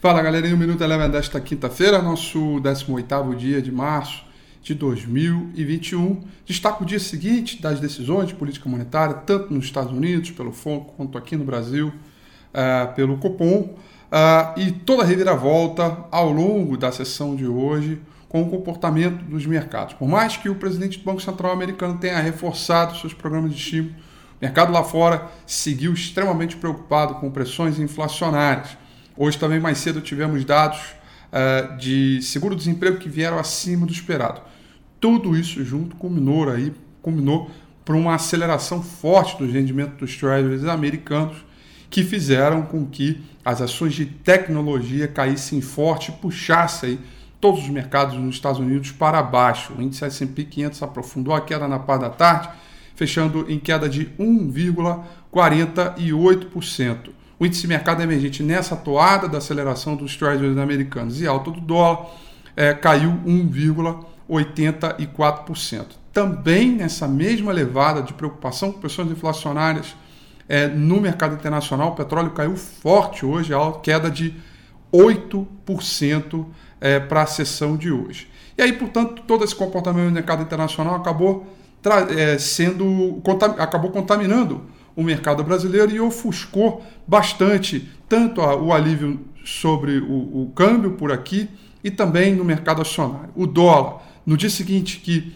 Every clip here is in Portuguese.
Fala galerinha, o Minuto Eleven desta quinta-feira, nosso 18º dia de março de 2021. Destaca o dia seguinte das decisões de política monetária, tanto nos Estados Unidos, pelo FONC, quanto aqui no Brasil, uh, pelo Copom, uh, e toda a reviravolta ao longo da sessão de hoje com o comportamento dos mercados. Por mais que o presidente do Banco Central americano tenha reforçado seus programas de estímulo, o mercado lá fora seguiu extremamente preocupado com pressões inflacionárias Hoje também mais cedo tivemos dados uh, de seguro-desemprego que vieram acima do esperado. Tudo isso junto culminou aí, culminou para uma aceleração forte dos rendimentos dos treasuries americanos que fizeram com que as ações de tecnologia caíssem forte e puxassem todos os mercados nos Estados Unidos para baixo. O índice S&P 500 aprofundou a queda na parte da tarde, fechando em queda de 1,48%. O índice de mercado emergente, nessa toada da aceleração dos treasuries americanos e alta do dólar, é, caiu 1,84%. Também nessa mesma levada de preocupação com pressões inflacionárias é, no mercado internacional, o petróleo caiu forte hoje, a queda de 8% é, para a sessão de hoje. E aí, portanto, todo esse comportamento no mercado internacional acabou é, sendo acabou contaminando o mercado brasileiro e ofuscou bastante tanto o alívio sobre o, o câmbio por aqui e também no mercado acionário. O dólar, no dia seguinte que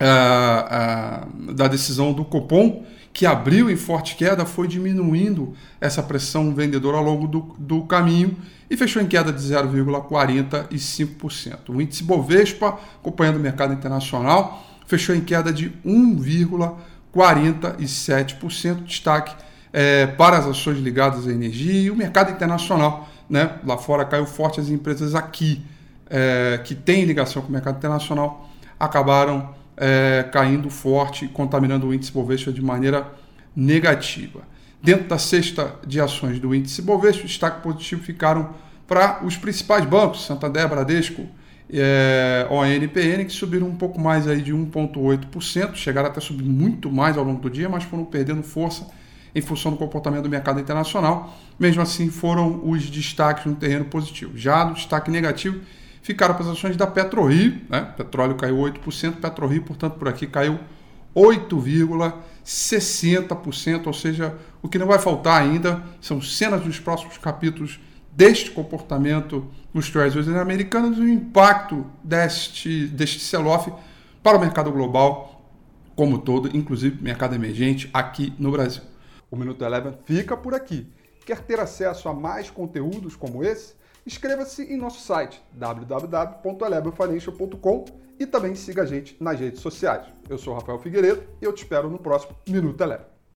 uh, uh, da decisão do Copom, que abriu em forte queda, foi diminuindo essa pressão vendedora ao longo do, do caminho e fechou em queda de 0,45%. O índice Bovespa, acompanhando o mercado internacional, fechou em queda de 1,45%. 47%. Destaque é, para as ações ligadas à energia e o mercado internacional. Né? Lá fora caiu forte as empresas aqui é, que têm ligação com o mercado internacional acabaram é, caindo forte, contaminando o índice Bovespa de maneira negativa. Dentro da cesta de ações do índice Bovespa, destaque positivo ficaram para os principais bancos, Santander, Bradesco, é, ONPN, que subiram um pouco mais aí de 1,8%, chegaram até a subir muito mais ao longo do dia, mas foram perdendo força em função do comportamento do mercado internacional. Mesmo assim, foram os destaques no terreno positivo. Já no destaque negativo, ficaram as ações da PetroRio, né? petróleo caiu 8%, PetroRio, portanto, por aqui caiu 8,60%, ou seja, o que não vai faltar ainda são cenas dos próximos capítulos deste comportamento nos treasuries americanos e o impacto deste, deste sell-off para o mercado global como todo, inclusive mercado emergente aqui no Brasil. O Minuto Eleven fica por aqui. Quer ter acesso a mais conteúdos como esse? Inscreva-se em nosso site www.elevenfinancial.com e também siga a gente nas redes sociais. Eu sou Rafael Figueiredo e eu te espero no próximo Minuto Eleven.